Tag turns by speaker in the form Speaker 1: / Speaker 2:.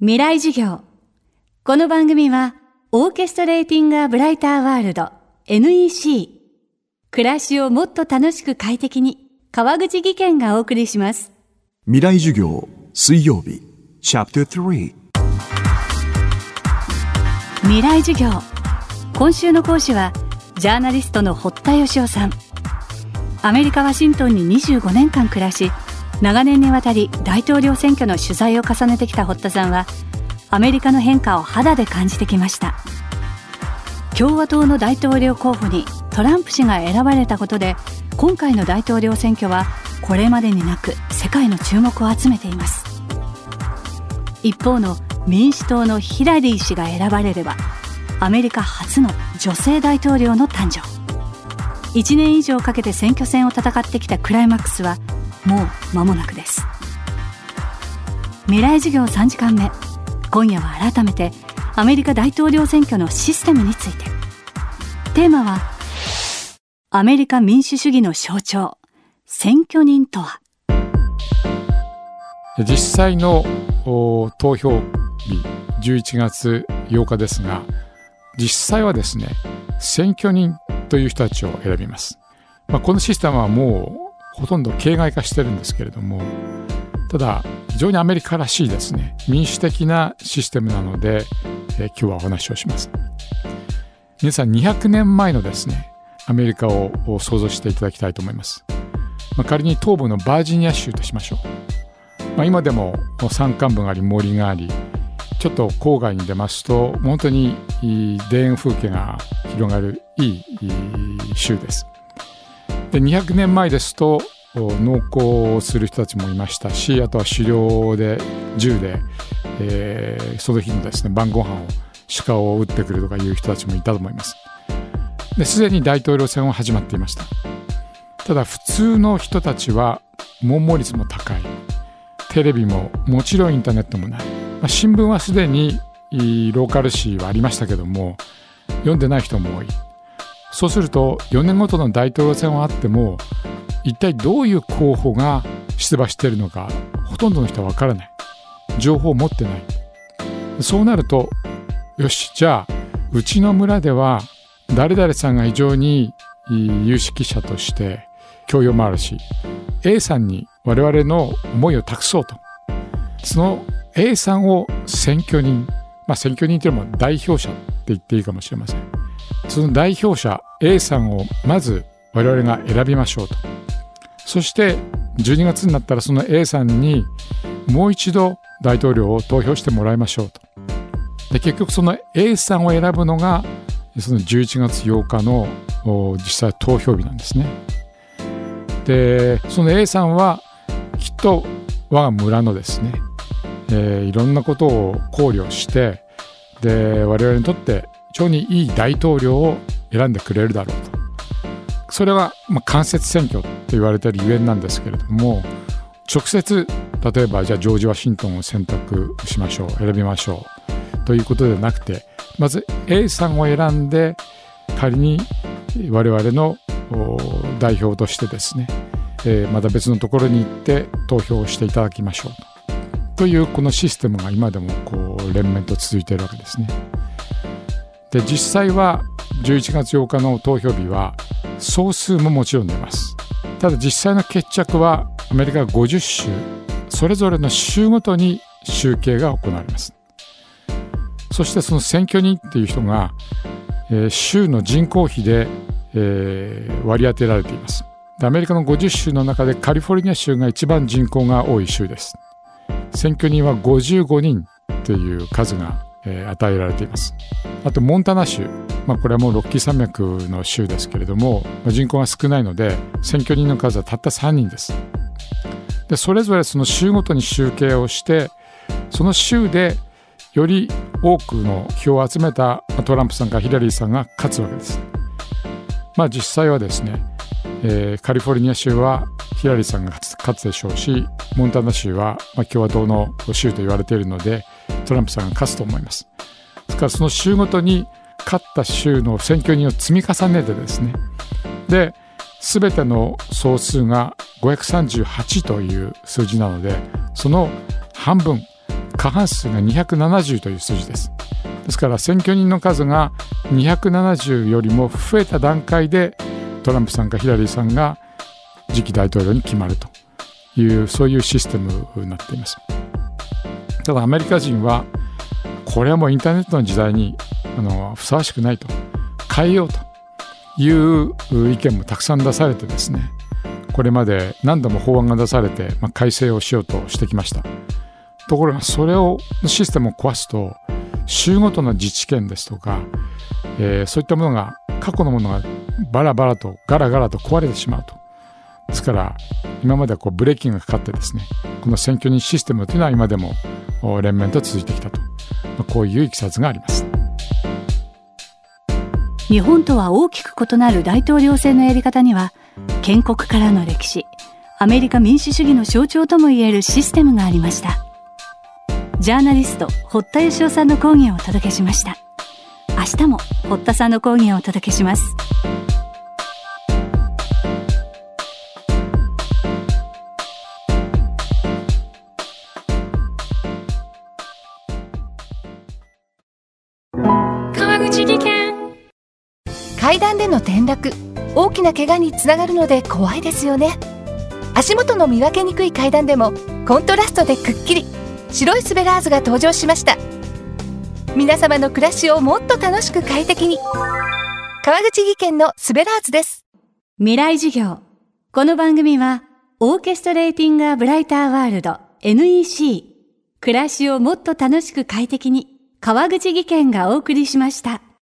Speaker 1: 未来授業。この番組はオーケストレーティング・ア・ブライター・ワールド NEC 暮らしをもっと楽しく快適に川口義賢がお送りします。
Speaker 2: 未来授業水曜日。チャプター3
Speaker 1: 未来授業。今週の講師はジャーナリストの堀田義夫さん。アメリカ・ワシントンに25年間暮らし長年にわたり大統領選挙の取材を重ねてきた堀田さんはアメリカの変化を肌で感じてきました。共和党の大統領候補にトランプ氏が選ばれたことで今回の大統領選挙はこれまでになく世界の注目を集めています。一方の民主党のヒラリー氏が選ばれればアメリカ初の女性大統領の誕生。1年以上かけて選挙戦を戦ってきたクライマックスはもう間もなくです。未来授業3時間目。今夜は改めてアメリカ大統領選挙のシステムについて。テーマはアメリカ民主主義の象徴。選挙人とは。
Speaker 3: 実際の投票日11月8日ですが実際はですね選挙人という人たちを選びます、まあ、このシステムはもうほとんど形骸化してるんですけれどもただ非常にアメリカらしいですね。民主的なシステムなので、えー、今日はお話をします。皆さん200年前のですねアメリカを想像していただきたいと思います、まあ、仮に東部のバージニア州としましょう、まあ、今でも山間部があり森がありちょっと郊外に出ますと本当に田園風景が広がるいい州です。で200年前ですと農耕をする人たちもいましたしあとは狩猟で銃で、えー、その日のですね晩ご飯を鹿を撃ってくるとかいう人たちもいたと思います。ですでに大統領選は始まっていました。ただ普通の人たちは文盲率も高い。テレビももちろんインターネットもない、まあ、新聞はすでにローカル紙はありましたけども読んでない人も多い。そうすると4年ごとの大統領選はあっても一体どういう候補が出馬しているのかほとんどの人はわからない。情報を持ってない。そうなるとよしじゃあうちの村では誰々さんが非常に有識者として教養もあるし A さんに我々の思いを託そうと。その A さんを選挙人まあ選挙人というのも代表者って言っていいかもしれません。その代表者 A さんをまず我々が選びましょうと。そして12月になったらその A さんにもう一度大統領を投票してもらいましょうと。で結局その A さんを選ぶのがその11月8日の実際投票日なんですね。でその A さんはきっと我が村のですね、えー、いろんなことを考慮してで我々にとって常にいい大統領を選んでくれるだろうとそれは、まあ、間接選挙と言われているゆえんなんですけれども直接例えばじゃあジョージ・ワシントンを選択しましょう選びましょうということではなくてまず A さんを選んで仮に我々の代表としてですね、えー、また別のところに行って投票していただきましょうというこのシステムが今でもこう連綿と続いているわけですね。で実際は11月8日の投票日は総数ももちろん出ます。ただ実際の決着はアメリカ50州それぞれの州ごとに集計が行われます。そしてその選挙人っていう人が、えー、州の人口比で、えー、割り当てられています。アメリカの50州の中でカリフォルニア州が一番人口が多い州です。選挙人は55人という数がえ、与えられています。あとモンタナ州、まあ、これはもうロッキー山脈の州ですけれども、ま、人口が少ないので選挙人の数はたった3人です。でそれぞれその州ごとに集計をしてその州でより多くの票を集めたトランプさんかヒラリーさんが勝つわけです。まあ実際はですね、えー、カリフォルニア州はヒラリーさんが勝つでしょうしモンタナ州は、ま、共和党の州と言われているのでトランプさんが勝つと思います。ですからその州ごとに勝った州の選挙人を積み重ねてですね。で全ての総数が538という数字なのでその半分過半数が270という数字です。ですから選挙人の数が270よりも増えた段階でトランプさんかヒラリーさんが次期大統領に決まるというそういうシステムになっています。ただアメリカ人はこれはもうインターネットの時代にあのふさわしくないと。変えようという意見もたくさん出されてですねこれまで何度も法案が出されて、まあ、改正をしようとしてきました。ところがそれをシステムを壊すと州ごとの自治権ですとか、えー、そういったものが過去のものがバラバラとガラガラと壊れてしまうと。ですから今まではこうブレーキがかかってですねこの選挙人システムというのは今でも連綿と続いてきたと、まあ、こういういきさつがあります。
Speaker 1: 日本とは大きく異なる大統領選のやり方には建国からの歴史アメリカ民主主義の象徴ともいえるシステムがありました。ジャーナリスト堀田芳雄さんの講義をお届けしました。明日も堀田さんの講義をお届けします。
Speaker 4: 階段での転落。大きな怪我につながるので怖いですよね。足元の見分けにくい階段でもコントラストでくっきり。白いスベラーズが登場しました。皆様の暮らしをもっと楽しく快適に。川口技研のスベラーズです。
Speaker 1: 未来授業。この番組はオーケストレーティング・ア・ブライター・ワールド NEC 暮らしをもっと楽しく快適に川口技研がお送りしました。